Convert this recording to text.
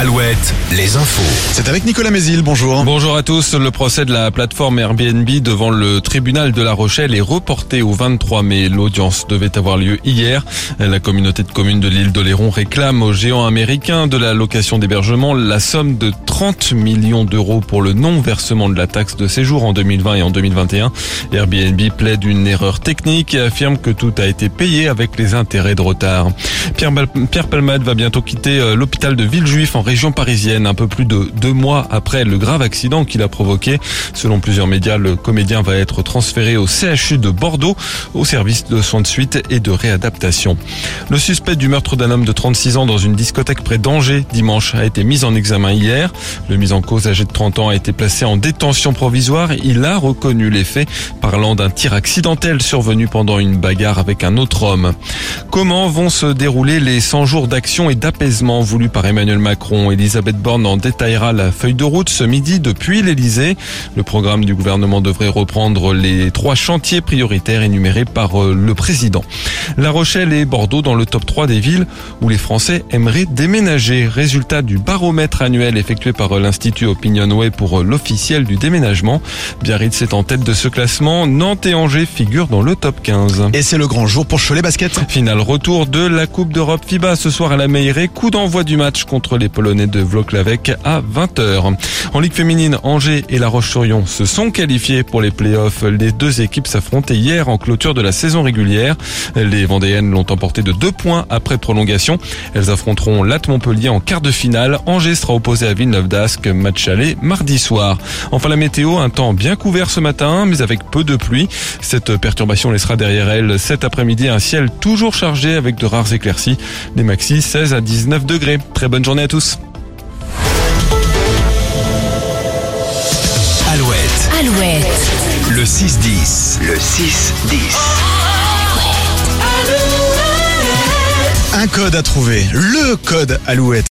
Alouette, les infos. C'est avec Nicolas Mézil, bonjour. Bonjour à tous. Le procès de la plateforme Airbnb devant le tribunal de La Rochelle est reporté au 23 mai. L'audience devait avoir lieu hier. La communauté de communes de l'île d'Oléron réclame aux géants américains de la location d'hébergement la somme de 30 millions d'euros pour le non-versement de la taxe de séjour en 2020 et en 2021. Airbnb plaide une erreur technique et affirme que tout a été payé avec les intérêts de retard. Pierre, Pierre Palmade va bientôt quitter euh, l'hôpital de Villejuif en région parisienne, un peu plus de deux mois après le grave accident qu'il a provoqué. Selon plusieurs médias, le comédien va être transféré au CHU de Bordeaux, au service de soins de suite et de réadaptation. Le suspect du meurtre d'un homme de 36 ans dans une discothèque près d'Angers dimanche a été mis en examen hier. Le mis en cause âgé de 30 ans a été placé en détention provisoire. Il a reconnu les faits, parlant d'un tir accidentel survenu pendant une bagarre avec un autre homme. Comment vont se dérouler les 100 jours d'action et d'apaisement voulus par Emmanuel Macron? Elisabeth Borne en détaillera la feuille de route ce midi depuis l'Elysée. Le programme du gouvernement devrait reprendre les trois chantiers prioritaires énumérés par euh, le président. La Rochelle et Bordeaux dans le top 3 des villes où les Français aimeraient déménager. Résultat du baromètre annuel effectué par l'Institut Opinionway pour l'officiel du déménagement. Biarritz est en tête de ce classement. Nantes et Angers figurent dans le top 15. Et c'est le grand jour pour Cholet Basket. Final retour de la Coupe d'Europe FIBA ce soir à la Meilleray. Coup d'envoi du match contre les Polonais de Vloklavek à 20h. En Ligue féminine, Angers et La Roche-sur-Yon se sont qualifiés pour les playoffs. Les deux équipes s'affrontaient hier en clôture de la saison régulière. Les Vendéennes l'ont emporté de deux points après prolongation. Elles affronteront Latte Montpellier en quart de finale. Angers sera opposé à Villeneuve d'Ascq, match aller mardi soir. Enfin la météo, un temps bien couvert ce matin, mais avec peu de pluie. Cette perturbation laissera derrière elle cet après-midi un ciel toujours chargé avec de rares éclaircies. Des maxis 16 à 19 degrés. Très bonne journée à tous. Alouette, Alouette. le 6-10. Le 6-10. Un code à trouver, le code Alouette.